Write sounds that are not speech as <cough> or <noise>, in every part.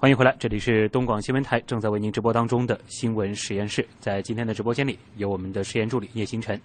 欢迎回来，这里是东广新闻台正在为您直播当中的新闻实验室。在今天的直播间里，有我们的实验助理叶星辰。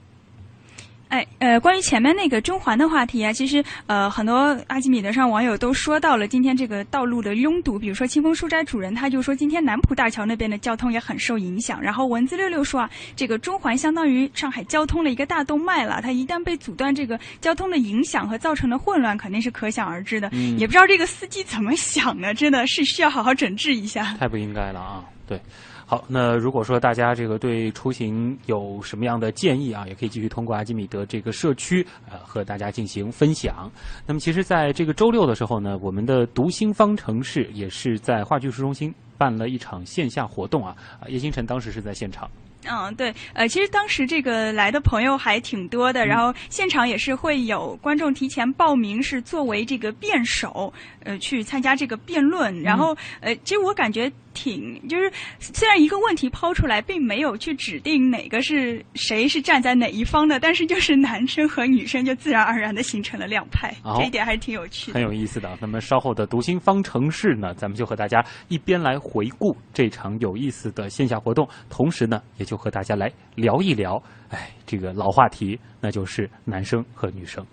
哎，呃，关于前面那个中环的话题啊，其实呃，很多阿基米德上网友都说到了今天这个道路的拥堵，比如说清风书斋主人他就说今天南浦大桥那边的交通也很受影响。然后文字六六说啊，这个中环相当于上海交通的一个大动脉了，它一旦被阻断，这个交通的影响和造成的混乱肯定是可想而知的。嗯也不知道这个司机怎么想的，真的是需要好好整治一下。太不应该了啊！对，好，那如果说大家这个对出行有什么样的建议啊，也可以继续通过阿基米德这个社区呃和大家进行分享。那么其实在这个周六的时候呢，我们的读心方程式也是在话剧艺术中心办了一场线下活动啊，啊叶星辰当时是在现场。嗯，对，呃，其实当时这个来的朋友还挺多的，然后现场也是会有观众提前报名，是作为这个辩手，呃，去参加这个辩论。然后，呃，其实我感觉挺，就是虽然一个问题抛出来，并没有去指定哪个是谁是站在哪一方的，但是就是男生和女生就自然而然的形成了两派，哦这一点还是挺有趣的。很有意思的。那么稍后的读心方程式呢，咱们就和大家一边来回顾这场有意思的线下活动，同时呢，也就和大家来聊一聊，哎，这个老话题，那就是男生和女生。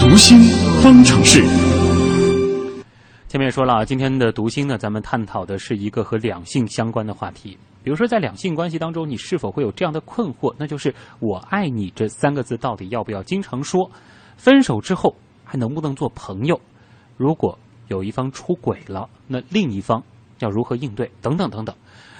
读心方程式。前面说了啊，今天的读心呢，咱们探讨的是一个和两性相关的话题。比如说，在两性关系当中，你是否会有这样的困惑？那就是“我爱你”这三个字到底要不要经常说？分手之后还能不能做朋友？如果有一方出轨了，那另一方要如何应对？等等等等。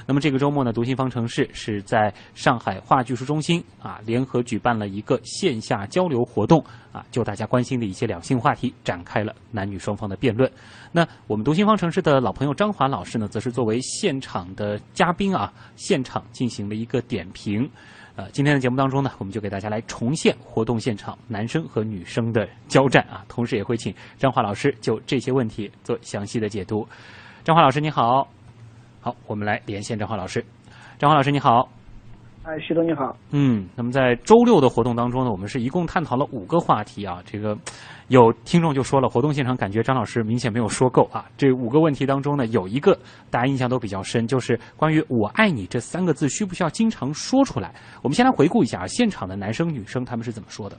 那么这个周末呢，读心方程式是在上海话剧术中心啊联合举办了一个线下交流活动啊，就大家关心的一些两性话题展开了男女双方的辩论。那我们读心方程式的老朋友张华老师呢，则是作为现场的嘉宾啊，现场进行了一个点评。呃，今天的节目当中呢，我们就给大家来重现活动现场男生和女生的交战啊，同时也会请张华老师就这些问题做详细的解读。张华老师你好，好，我们来连线张华老师。张华老师你好，哎，徐总你好。嗯，那么在周六的活动当中呢，我们是一共探讨了五个话题啊。这个有听众就说了，活动现场感觉张老师明显没有说够啊。这五个问题当中呢，有一个大家印象都比较深，就是关于“我爱你”这三个字需不需要经常说出来？我们先来回顾一下啊，现场的男生女生他们是怎么说的。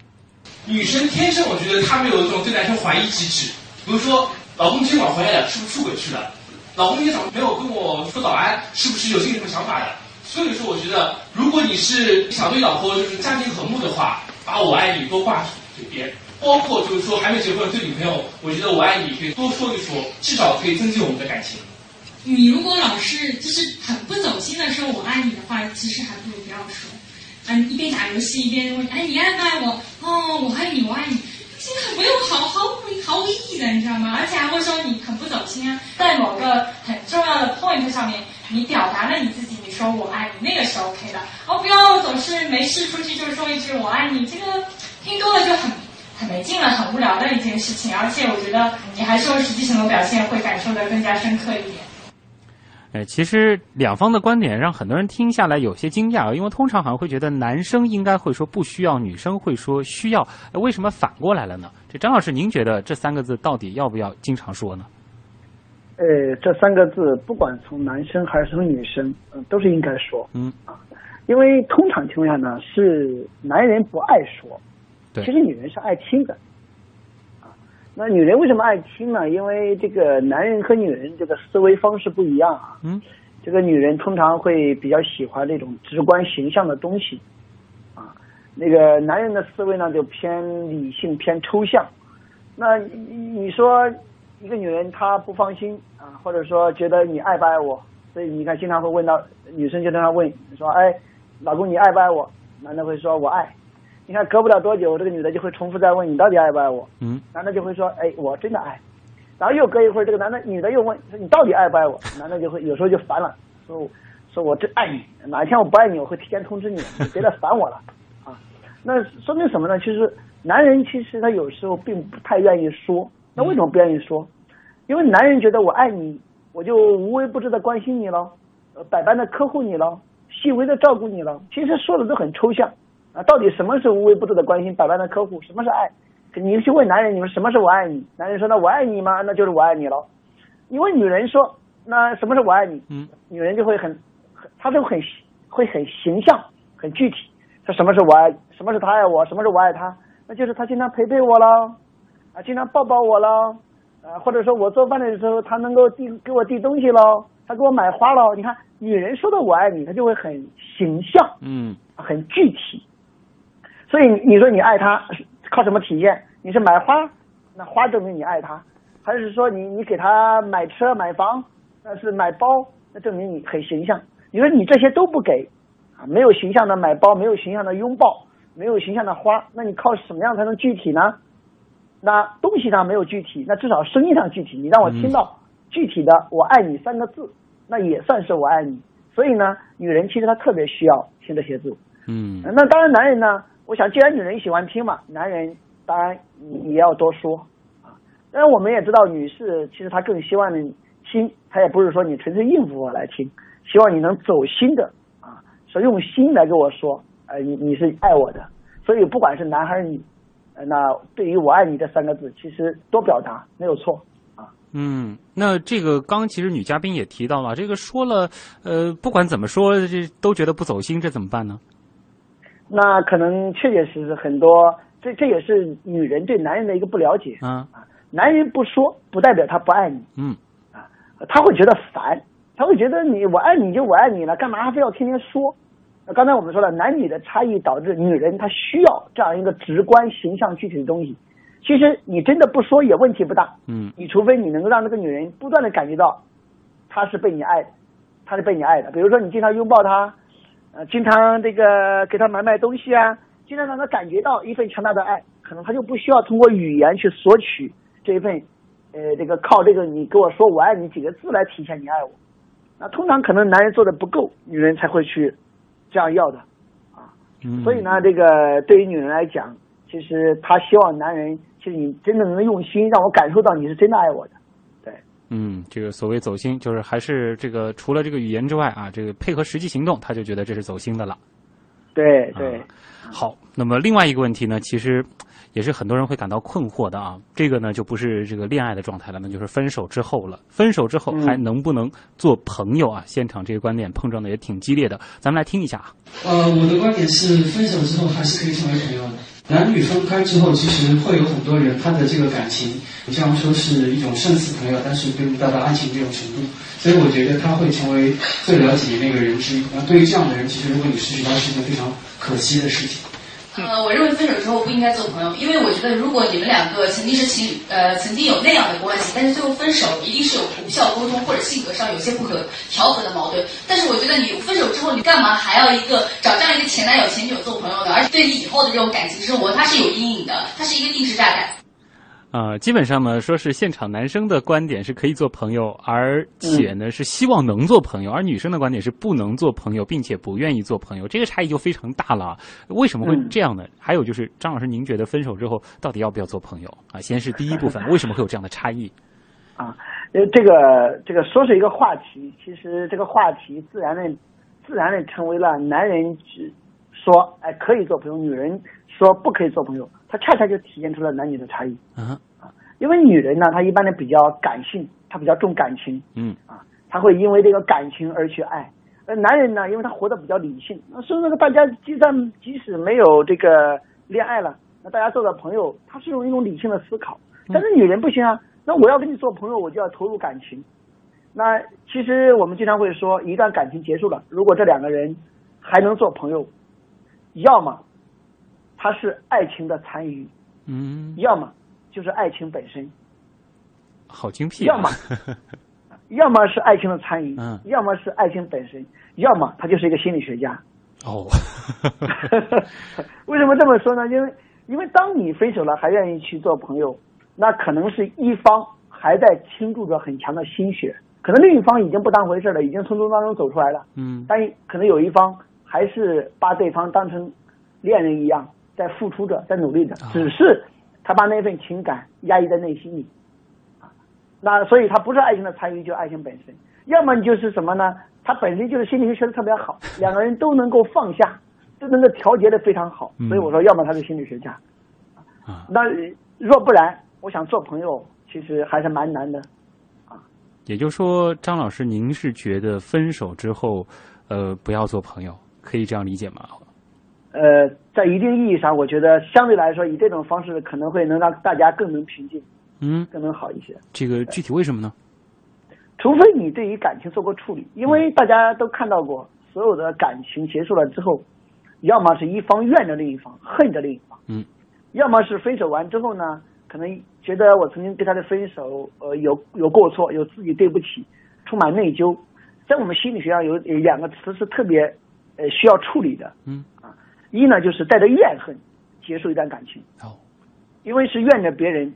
女生天生我觉得她们有一种对男生怀疑机制，比如说老公今晚回来了，是不是出轨去了？老公今天早上没有跟我说早安，是不是有心里什么想法的？所以说，我觉得如果你是想对老婆就是家庭和睦的话，把我爱你多挂嘴边，包括就是说还没结婚对女朋友，我觉得我爱你可以多说一说，至少可以增进我们的感情。你如果老是就是很不走心的说我爱你的话，其实还不如不要说。嗯，一边打游戏一边问，哎，你爱不爱我？哦，我爱你，我爱你。这个没有毫毫无毫无意义的，你知道吗？而且还会说你很不走心啊。在某个很重要的 point 上面，你表达了你自己，你说我爱你，那个是 OK 的。哦，不要总是没事出去就是说一句我爱你，这个听多了就很很没劲了，很无聊的一件事情。而且我觉得你还是用实际行动表现，会感受的更加深刻一点。哎，其实两方的观点让很多人听下来有些惊讶，因为通常好像会觉得男生应该会说不需要，女生会说需要，哎为什么反过来了呢？这张老师，您觉得这三个字到底要不要经常说呢？呃，这三个字不管从男生还是从女生，嗯、都是应该说，嗯啊，因为通常情况下呢，是男人不爱说，对其实女人是爱听的，啊，那女人为什么爱听呢？因为这个男人和女人这个思维方式不一样啊，嗯，这个女人通常会比较喜欢这种直观形象的东西，啊，那个男人的思维呢就偏理性偏抽象，那你你说一个女人她不放心啊，或者说觉得你爱不爱我，所以你看经常会问到女生就经常问说，哎，老公你爱不爱我？男的会说我爱。你看隔不了多久，这个女的就会重复再问你到底爱不爱我？嗯，男的就会说，哎，我真的爱。然后又隔一会儿，这个男的女的又问说你到底爱不爱我？男的就会有时候就烦了，说说我真爱你，哪一天我不爱你，我会提前通知你，你别再烦我了啊。那说明什么呢？其实男人其实他有时候并不太愿意说，那为什么不愿意说？因为男人觉得我爱你，我就无微不至的关心你了，呃，百般的呵护你了，细微的照顾你了。其实说的都很抽象啊，到底什么是无微不至的关心、百般的呵护？什么是爱？你去问男人，你说什么是我爱你？男人说那我爱你吗？那就是我爱你了。你问女人说那什么是我爱你？嗯，女人就会很，很，她就很会很形象、很具体。说什么是我爱？什么是他爱我？什么是我爱他？那就是他经常陪陪我了，啊，经常抱抱我了。啊，或者说我做饭的时候，他能够递给我递东西喽，他给我买花喽。你看，女人说的我爱你，她就会很形象，嗯，很具体。所以你说你爱他，靠什么体现？你是买花，那花证明你爱他；还是说你你给他买车买房，那是买包，那证明你很形象。你说你这些都不给，啊，没有形象的买包，没有形象的拥抱，没有形象的花，那你靠什么样才能具体呢？那东西上没有具体，那至少声音上具体。你让我听到具体的“我爱你”三个字，那也算是我爱你。所以呢，女人其实她特别需要听这些字。嗯，那当然，男人呢，我想既然女人喜欢听嘛，男人当然也要多说啊。当然，我们也知道，女士其实她更希望你听，她也不是说你纯粹应付我来听，希望你能走心的啊，说用心来跟我说，呃，你你是爱我的。所以不管是男还是女。那对于“我爱你”这三个字，其实多表达没有错啊。嗯，那这个刚其实女嘉宾也提到了，这个说了，呃，不管怎么说，这都觉得不走心，这怎么办呢？那可能确确实实很多，这这也是女人对男人的一个不了解啊。男人不说，不代表他不爱你。嗯，啊，他会觉得烦，他会觉得你我爱你就我爱你了，干嘛还非要天天说？那刚才我们说了，男女的差异导致女人她需要这样一个直观、形象、具体的东西。其实你真的不说也问题不大，嗯，你除非你能够让这个女人不断的感觉到，她是被你爱的，她是被你爱的。比如说你经常拥抱她，呃，经常这个给他买买东西啊，经常让他感觉到一份强大的爱，可能他就不需要通过语言去索取这一份，呃，这个靠这个你跟我说我爱你几个字来体现你爱我。那通常可能男人做的不够，女人才会去。这样要的，啊，所以呢，这个对于女人来讲，其实她希望男人，其实你真的能用心，让我感受到你是真的爱我的，对。嗯，这个所谓走心，就是还是这个除了这个语言之外啊，这个配合实际行动，他就觉得这是走心的了。对对。好，那么另外一个问题呢，其实。也是很多人会感到困惑的啊，这个呢就不是这个恋爱的状态了，那就是分手之后了。分手之后还能不能做朋友啊？现场这个观点碰撞的也挺激烈的，咱们来听一下啊。呃，我的观点是，分手之后还是可以成为朋友的。男女分开之后，其实会有很多人，他的这个感情，你这样说是一种胜似朋友，但是并不达到爱情这种程度。所以我觉得他会成为最了解你那个人之一。那对于这样的人，其实如果你失去他，是一件非常可惜的事情。呃，我认为分手之后不应该做朋友，因为我觉得如果你们两个曾经是情侣，呃，曾经有那样的关系，但是最后分手，一定是有无效沟通或者性格上有些不可调和的矛盾。但是我觉得你分手之后，你干嘛还要一个找这样一个前男友前女友做朋友呢？而且对你以后的这种感情生活，它是有阴影的，它是一个定时炸弹。啊，基本上呢，说是现场男生的观点是可以做朋友，而且呢是希望能做朋友，而女生的观点是不能做朋友，并且不愿意做朋友，这个差异就非常大了。为什么会这样呢？还有就是张老师，您觉得分手之后到底要不要做朋友啊？先是第一部分，为什么会有这样的差异？<laughs> 啊，呃，这个这个说是一个话题，其实这个话题自然的自然的成为了男人只说哎可以做朋友，女人说不可以做朋友。他恰恰就体现出了男女的差异啊啊！因为女人呢，她一般的比较感性，她比较重感情，嗯啊，她会因为这个感情而去爱。而男人呢，因为他活得比较理性，那甚至大家就算即使没有这个恋爱了，那大家做的朋友，他是用一种理性的思考。但是女人不行啊，那我要跟你做朋友，我就要投入感情。那其实我们经常会说，一段感情结束了，如果这两个人还能做朋友，要么。它是爱情的残余，嗯，要么就是爱情本身，好精辟。要么，<laughs> 要么是爱情的残余，嗯，要么是爱情本身，要么他就是一个心理学家。哦，<laughs> 为什么这么说呢？因为因为当你分手了还愿意去做朋友，那可能是一方还在倾注着很强的心血，可能另一方已经不当回事了，已经从中当中走出来了，嗯。但可能有一方还是把对方当成恋人一样在付出着，在努力着，只是他把那份情感压抑在内心里，啊，那所以他不是爱情的参与，就是爱情本身，要么你就是什么呢？他本身就是心理学学的特别好，两个人都能够放下，都能够调节的非常好，所以我说，要么他是心理学家，啊，那若不然，我想做朋友其实还是蛮难的。也就是说，张老师，您是觉得分手之后，呃，不要做朋友，可以这样理解吗？呃，在一定意义上，我觉得相对来说，以这种方式可能会能让大家更能平静，嗯，更能好一些。这个具体为什么呢？除非你对于感情做过处理，因为大家都看到过，所有的感情结束了之后，要么是一方怨着另一方，恨着另一方，嗯，要么是分手完之后呢，可能觉得我曾经对他的分手，呃，有有过错，有自己对不起，充满内疚。在我们心理学上有有两个词是特别，呃，需要处理的，嗯啊，一呢就是带着怨恨结束一段感情，哦，因为是怨着别人，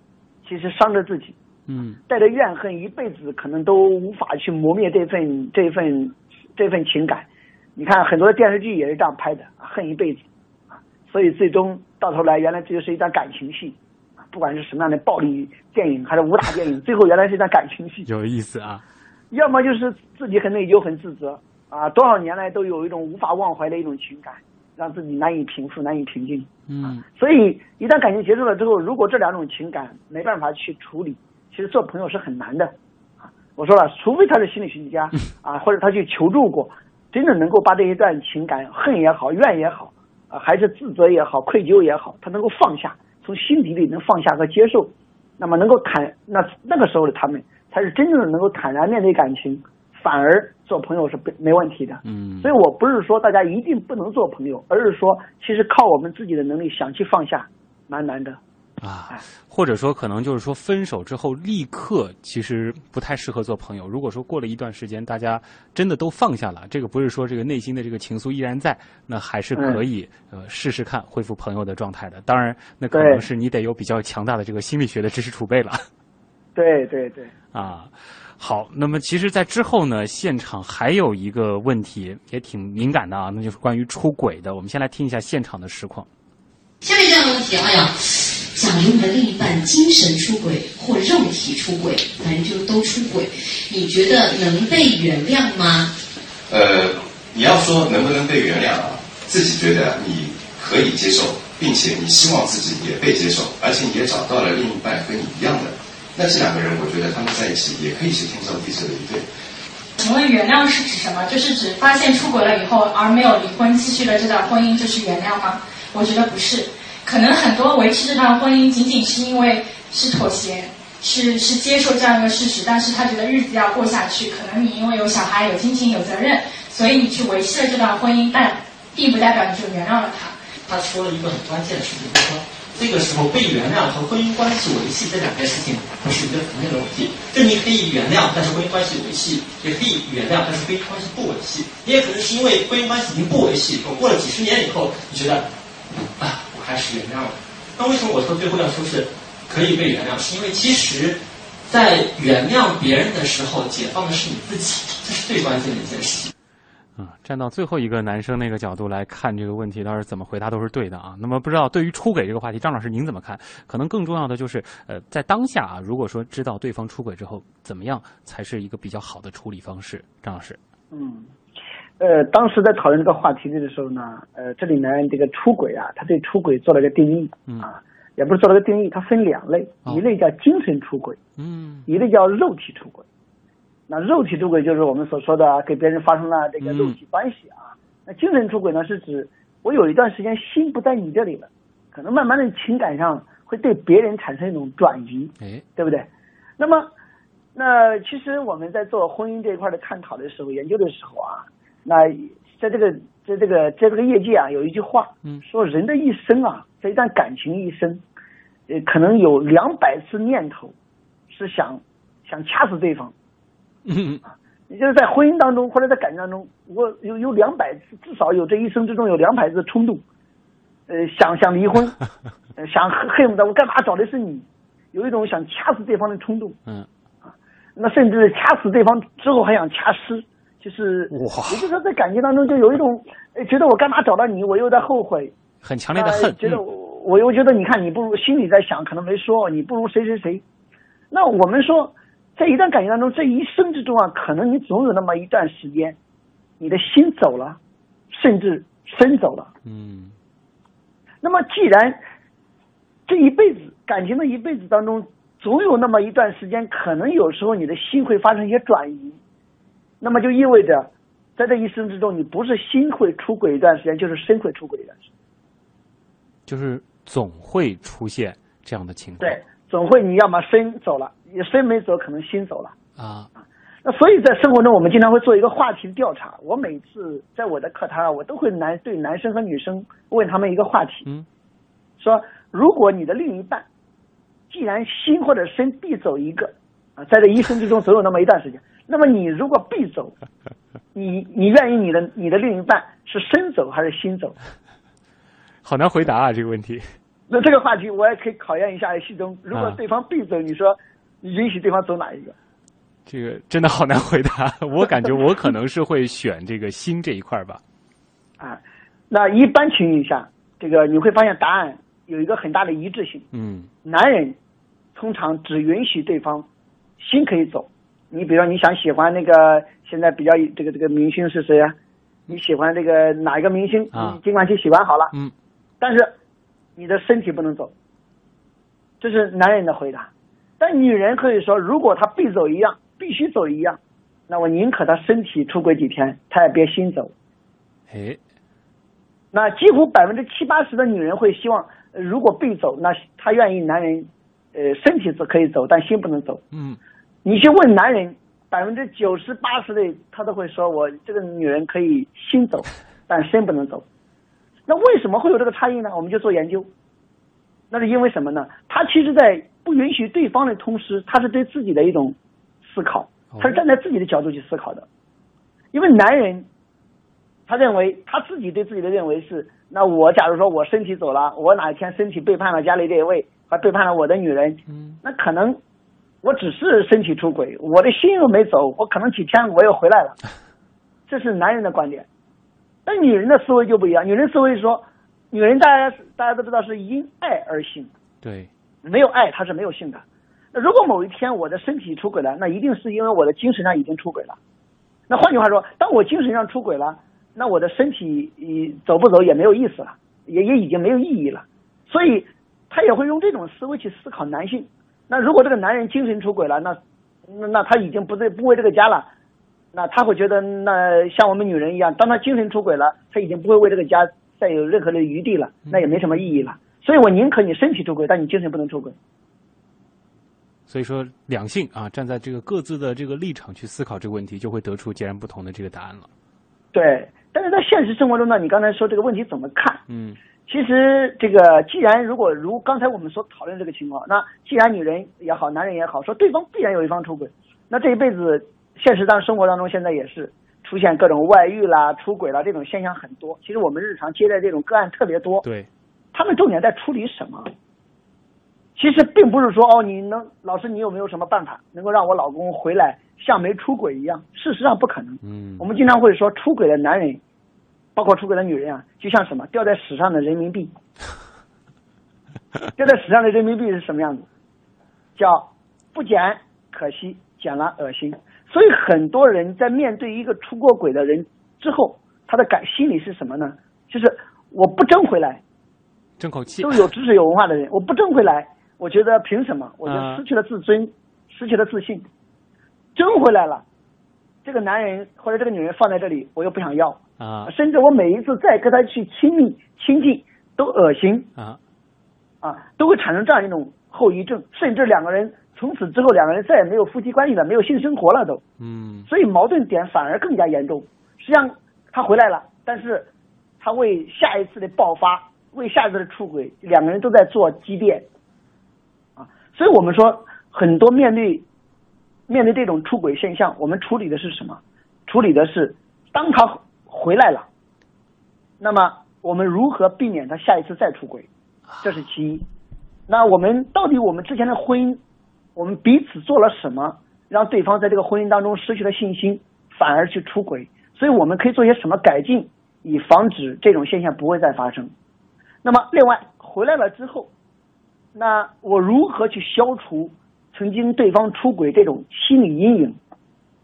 其实伤着自己。嗯带着怨恨，一辈子可能都无法去磨灭这份这份这份情感。你看很多的电视剧也是这样拍的，恨一辈子啊，所以最终到头来，原来这就是一段感情戏啊，不管是什么样的暴力电影还是武打电影，<laughs> 最后原来是一段感情戏。有意思啊。要么就是自己很内疚、很自责啊，多少年来都有一种无法忘怀的一种情感，让自己难以平复、难以平静。嗯所以一旦感情结束了之后，如果这两种情感没办法去处理，其实做朋友是很难的。啊，我说了，除非他是心理学家啊，或者他去求助过，真的能够把这一段情感，恨也好，怨也好，啊，还是自责也好，愧疚也好，他能够放下，从心底里能放下和接受，那么能够坦，那那个时候的他们才是真正的能够坦然面对感情，反而做朋友是没没问题的。嗯所以我不是说大家一定不能做朋友，而是说其实靠我们自己的能力想去放下，蛮难的。啊，或者说可能就是说分手之后立刻其实不太适合做朋友。如果说过了一段时间，大家真的都放下了，这个不是说这个内心的这个情愫依然在，那还是可以、呃试试看恢复朋友的状态的。当然，那可能是你得有比较强大的这个心理学的知识储备了。对对对，啊，好，那么其实，在之后呢，现场还有一个问题也挺敏感的啊，那就是关于出轨的。我们先来听一下现场的实况。下面这样的问题，哎呀，假如你的另一半精神出轨或肉体出轨，反正就都出轨，你觉得能被原谅吗？呃，你要说能不能被原谅啊？自己觉得你可以接受，并且你希望自己也被接受，而且你也找到了另一半和你一样的，那这两个人，我觉得他们在一起也可以是天造地设的一对。请问原谅是指什么？就是指发现出轨了以后而没有离婚，继续了这段婚姻就是原谅吗？我觉得不是，可能很多维持这段婚姻仅仅是因为是妥协，是是接受这样一个事实，但是他觉得日子要过下去，可能你因为有小孩、有亲情、有责任，所以你去维持了这段婚姻，但并不代表你就原谅了他。他说了一个很关键的事情，他说这个时候被原谅和婚姻关系维系这两件事情不是一个层面的问题。就你可以原谅，但是婚姻关系维系；也可以原谅，但是婚姻关系不维系。你也可能是因为婚姻关系已经不维系，我过了几十年以后，你觉得啊，我还是原谅了。那为什么我说最后要说是可以被原谅？是因为其实，在原谅别人的时候，解放的是你自己，这是最关键的一件事情。啊，站到最后一个男生那个角度来看这个问题，倒是怎么回答都是对的啊。那么不知道对于出轨这个话题，张老师您怎么看？可能更重要的就是，呃，在当下啊，如果说知道对方出轨之后，怎么样才是一个比较好的处理方式？张老师，嗯，呃，当时在讨论这个话题的时候呢，呃，这里面这个出轨啊，他对出轨做了个定义嗯啊，也不是做了个定义，它分两类，一类叫精神出轨，嗯一类叫肉体出轨。那肉体出轨就是我们所说的给别人发生了这个肉体关系啊。那精神出轨呢，是指我有一段时间心不在你这里了，可能慢慢的情感上会对别人产生一种转移，哎，对不对？那么，那其实我们在做婚姻这一块的探讨的时候、研究的时候啊，那在这个在这个在这个业界啊，有一句话，嗯，说人的一生啊，这一段感情一生，呃，可能有两百次念头是想想掐死对方。嗯，<laughs> 也就是在婚姻当中或者在感情当中，我有有两百次，至少有这一生之中有两百次冲动，呃，想想离婚，<laughs> 呃想恨恨不得我干嘛找的是你，有一种想掐死对方的冲动。嗯，那甚至掐死对方之后还想掐尸，就是哇，也就是说在感情当中就有一种，哎，觉得我干嘛找到你，我又在后悔，很强烈的恨，呃觉得我我又觉得你看你不如心里在想，可能没说你不如谁谁谁。那我们说，在一段感情当中，这一生之中啊，可能你总有那么一段时间，你的心走了，甚至身走了。嗯，那么既然这一辈子感情的一辈子当中，总有那么一段时间，可能有时候你的心会发生一些转移，那么就意味着，在这一生之中，你不是心会出轨一段时间，就是身会出轨一段时间。就是总会出现这样的情况。对，总会你要么身走了，你身没走，可能心走了。啊，那所以在生活中，我们经常会做一个话题的调查。我每次在我的课堂上，我都会男对男生和女生问他们一个话题，嗯，说如果你的另一半既然心或者身必走一个啊，在这一生之中总有那么一段时间，那么你如果必走，你你愿意你的你的另一半是身走还是心走？好难回答啊这个问题。那这个话题我也可以考验一下系中，如果啊对方必走，你说你允许对方走哪一个？这个真的好难回答，<laughs> 我感觉我可能是会选这个心这一块儿吧。啊，那一般情况下，这个你会发现答案有一个很大的一致性。嗯男人通常只允许对方心可以走。你比如说，你想喜欢那个现在比较这个这个明星是谁啊？你喜欢这个哪一个明星？啊你尽管去喜欢好了。嗯。但是你的身体不能走，这是男人的回答。但女人可以说，如果她必走一样，必须走一样，那我宁可她身体出轨几天，她也别心走。哎，那几乎百分之七八十的女人会希望，呃如果必走，那她愿意男人，呃，身体是可以走，但心不能走。嗯，你去问男人，百分之九十八十的他都会说，我这个女人可以心走，<laughs> 但身不能走。那为什么会有这个差异呢？我们就做研究。那是因为什么呢？他其实，在不允许对方的同时，他是对自己的一种思考，他是站在自己的角度去思考的。因为男人，他认为他自己对自己的认为是，那我假如说我身体走了，我哪一天身体背叛了家里这一位，还背叛了我的女人，那可能我只是身体出轨，我的心又没走，我可能几天我又回来了，这是男人的观点。那女人的思维就不一样，女人思维说，女人大家大家都知道是因爱而行，对，没有爱他是没有性的。那如果某一天我的身体出轨了，那一定是因为我的精神上已经出轨了。那换句话说，当我精神上出轨了，那我的身体已走不走也没有意思了，也也已经没有意义了。所以他也会用这种思维去思考男性。那如果这个男人精神出轨了，那那那他已经不对不为这个家了，那他会觉得那像我们女人一样，当他精神出轨了，他已经不会为这个家再有任何的余地了，那也没什么意义了。所以我宁可你身体出轨，但你精神不能出轨。所以说两性啊，站在这个各自的这个立场去思考这个问题，就会得出截然不同的这个答案了。对，但是在现实生活中呢，你刚才说这个问题怎么看？嗯其实这个既然如果如刚才我们所讨论这个情况，那既然女人也好，男人也好，说对方必然有一方出轨，那这一辈子现实当生活当中现在也是出现各种外遇啦、出轨啦这种现象很多。其实我们日常接待这种个案特别多。对，他们重点在处理什么？其实并不是说哦，你能老师你有没有什么办法能够让我老公回来像没出轨一样？事实上不可能。嗯我们经常会说出轨的男人，包括出轨的女人啊，就像什么掉在史上的人民币。<laughs> 掉在史上的人民币是什么样子？叫不捡可惜，捡了恶心。所以很多人在面对一个出过轨的人之后，他的感心理是什么呢？就是我不争回来，争口气都有知识有文化的人，我不争回来，我觉得凭什么？我就啊失去了自尊，失去了自信。争回来了，这个男人或者这个女人放在这里，我又不想要，啊甚至我每一次再跟他去亲密亲近都恶心啊啊，都会产生这样一种后遗症，甚至两个人从此之后两个人再也没有夫妻关系了，没有性生活了都。嗯所以矛盾点反而更加严重。实际上他回来了，但是他为下一次的爆发，为下一次的出轨，两个人都在做积淀啊。所以我们说，很多面对面对这种出轨现象，我们处理的是什么？处理的是当他回来了，那么我们如何避免他下一次再出轨？这是其一。那我们到底我们之前的婚姻，我们彼此做了什么，让对方在这个婚姻当中失去了信心，反而去出轨。所以我们可以做些什么改进，以防止这种现象不会再发生。那么，另外回来了之后，那我如何去消除曾经对方出轨这种心理阴影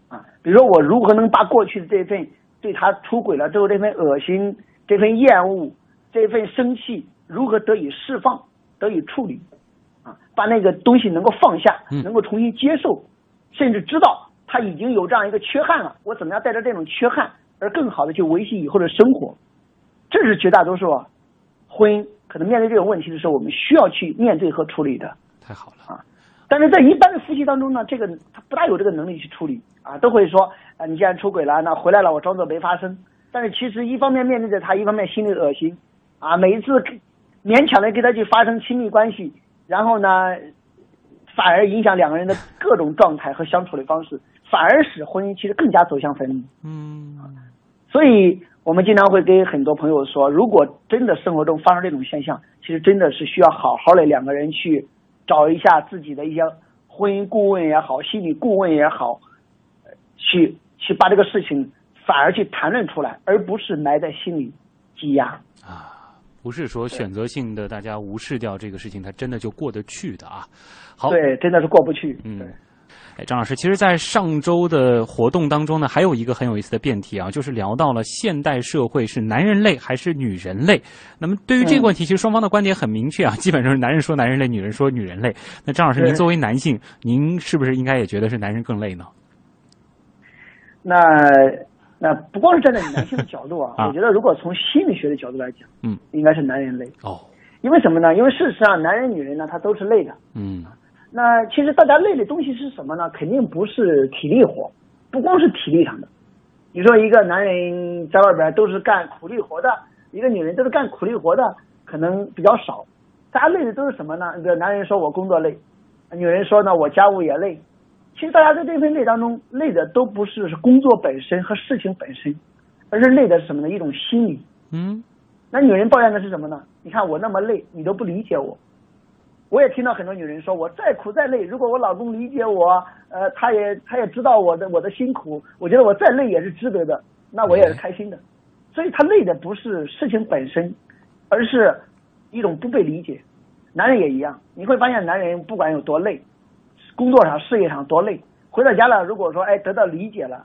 啊？比如说，我如何能把过去的这份对他出轨了之后这份恶心、这份厌恶、这份生气，如何得以释放、得以处理啊？把那个东西能够放下，能够重新接受，甚至知道他已经有这样一个缺憾了，我怎么样带着这种缺憾而更好的去维系以后的生活？这是绝大多数婚姻可能面对这种问题的时候，我们需要去面对和处理的。太好了啊！但是在一般的夫妻当中呢，这个他不大有这个能力去处理啊，都会说啊，你既然出轨了，那回来了，我装作没发生。但是其实一方面面对着他，一方面心里恶心啊，每一次勉强的跟他去发生亲密关系，然后呢，反而影响两个人的各种状态和相处的方式，反而使婚姻其实更加走向分离。嗯，所以我们经常会跟很多朋友说，如果真的生活中发生这种现象，其实真的是需要好好的两个人去找一下自己的一些婚姻顾问也好，心理顾问也好，去去把这个事情反而去谈论出来，而不是埋在心里积压啊。不是说选择性的大家无视掉这个事情，它真的就过得去的啊。好，对，真的是过不去。嗯。哎，张老师，其实，在上周的活动当中呢，还有一个很有意思的辩题啊，就是聊到了现代社会是男人累还是女人累。那么，对于这个问题，其实双方的观点很明确啊，基本上是男人说男人累，女人说女人累。那张老师，您作为男性，您是不是应该也觉得是男人更累呢？那那不光是站在男性的角度啊，<laughs> 我觉得如果从心理学的角度来讲，嗯，应该是男人累。哦，因为什么呢？因为事实上，男人女人呢，他都是累的。嗯。那其实大家累的东西是什么呢？肯定不是体力活，不光是体力上的。你说一个男人在外边都是干苦力活的，一个女人都是干苦力活的，可能比较少。大家累的都是什么呢？一个男人说我工作累，女人说呢我家务也累。其实大家在这份累当中，累的都不是是工作本身和事情本身，而是累的是什么呢？一种心理。嗯。那女人抱怨的是什么呢？你看我那么累，你都不理解我。我也听到很多女人说，我再苦再累，如果我老公理解我，呃，他也他也知道我的我的辛苦，我觉得我再累也是值得的，那我也是开心的。所以他累的不是事情本身，而是一种不被理解。男人也一样，你会发现男人不管有多累，工作上事业上多累，回到家了，如果说哎得到理解了，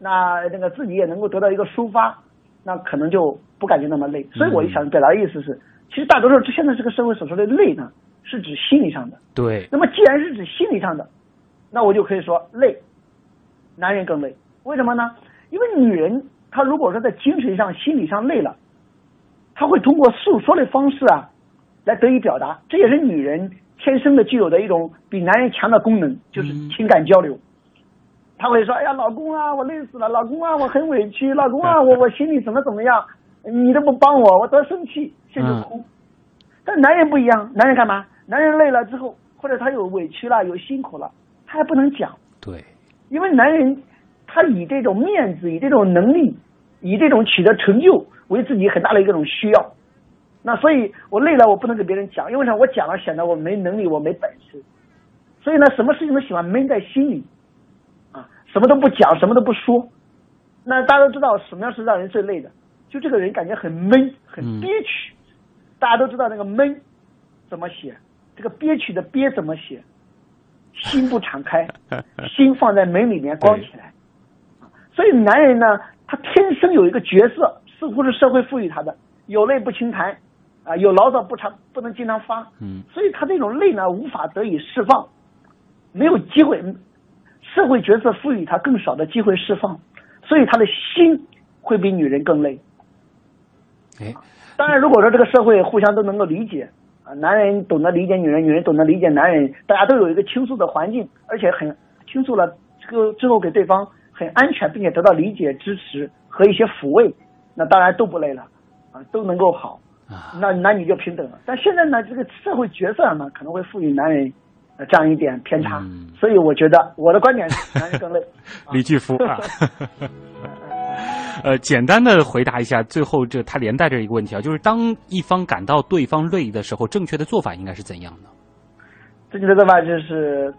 那那个自己也能够得到一个抒发，那可能就不感觉那么累。所以我想表达的意思是，其实大多数现在这个社会所说的累呢。是指心理上的，对。那么既然是指心理上的，那我就可以说累，男人更累。为什么呢？因为女人她如果说在精神上、心理上累了，她会通过诉说的方式啊，来得以表达。这也是女人天生的具有的一种比男人强的功能，就是情感交流。她会说：“哎呀，老公啊，我累死了，老公啊，我很委屈，老公啊，我我心里怎么怎么样，你都不帮我，我多生气，甚至哭。”但男人不一样，男人干嘛？男人累了之后，或者他有委屈了、有辛苦了，他还不能讲。对，因为男人他以这种面子、以这种能力、以这种取得成就为自己很大的一种需要。那所以，我累了，我不能给别人讲，因为啥？我讲了显得我没能力，我没本事。所以呢，什么事情都喜欢闷在心里，啊，什么都不讲，什么都不说。那大家都知道什么样是让人最累的？就这个人感觉很闷、很憋屈。大家都知道那个闷怎么写。这个憋屈的憋怎么写？心不敞开，<laughs> 心放在门里面关起来。所以男人呢，他天生有一个角色，似乎是社会赋予他的，有泪不轻弹，啊，有牢骚不常不能经常发。嗯。所以他这种泪呢，无法得以释放，没有机会，社会角色赋予他更少的机会释放，所以他的心会比女人更累。哎，当然，如果说这个社会互相都能够理解。啊，男人懂得理解女人，女人懂得理解男人，大家都有一个倾诉的环境，而且很倾诉了这个之后给对方很安全，并且得到理解、支持和一些抚慰，那当然都不累了，啊，都能够好，那男女就平等了。但现在呢，这个社会角色呢可能会赋予男人这样一点偏差，所以我觉得我的观点是男人更累。李继福啊。<laughs> <laughs> 呃，简单的回答一下，最后这它连带着一个问题啊，就是当一方感到对方累的时候，正确的做法应该是怎样的？正确的做法就是，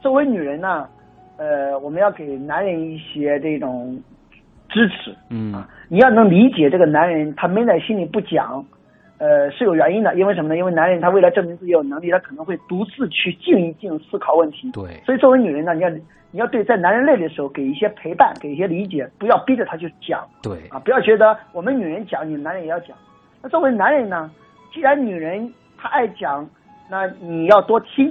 作为女人呢，呃，我们要给男人一些这种支持。嗯你要能理解这个男人，他闷在心里不讲，呃，是有原因的。因为什么呢？因为男人他为了证明自己有能力，他可能会独自去静一静思考问题。对，所以作为女人呢，你要你要对在男人累的时候给一些陪伴，给一些理解，不要逼着他去讲对，啊，不要觉得我们女人讲，你男人也要讲。那作为男人呢，既然女人她爱讲，那你要多听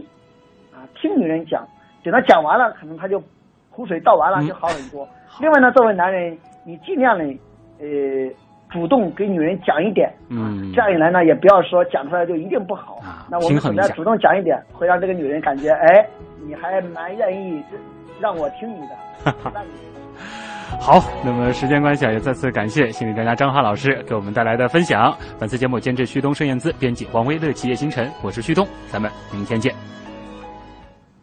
啊，听女人讲，等她讲完了，可能她就苦水倒完了嗯就好很多。<laughs> 另外呢，作为男人，你尽量的呃主动给女人讲一点，嗯这样一来呢，也不要说讲出来就一定不好。那我们怎么主动讲一点，会让这个女人感觉，哎，你还蛮愿意让我听你的。<laughs> 好，那么时间关系啊，也再次感谢心理专家张浩老师给我们带来的分享。本次节目监制旭东、盛燕姿，编辑黄威乐、企业星辰，我是旭东，咱们明天见。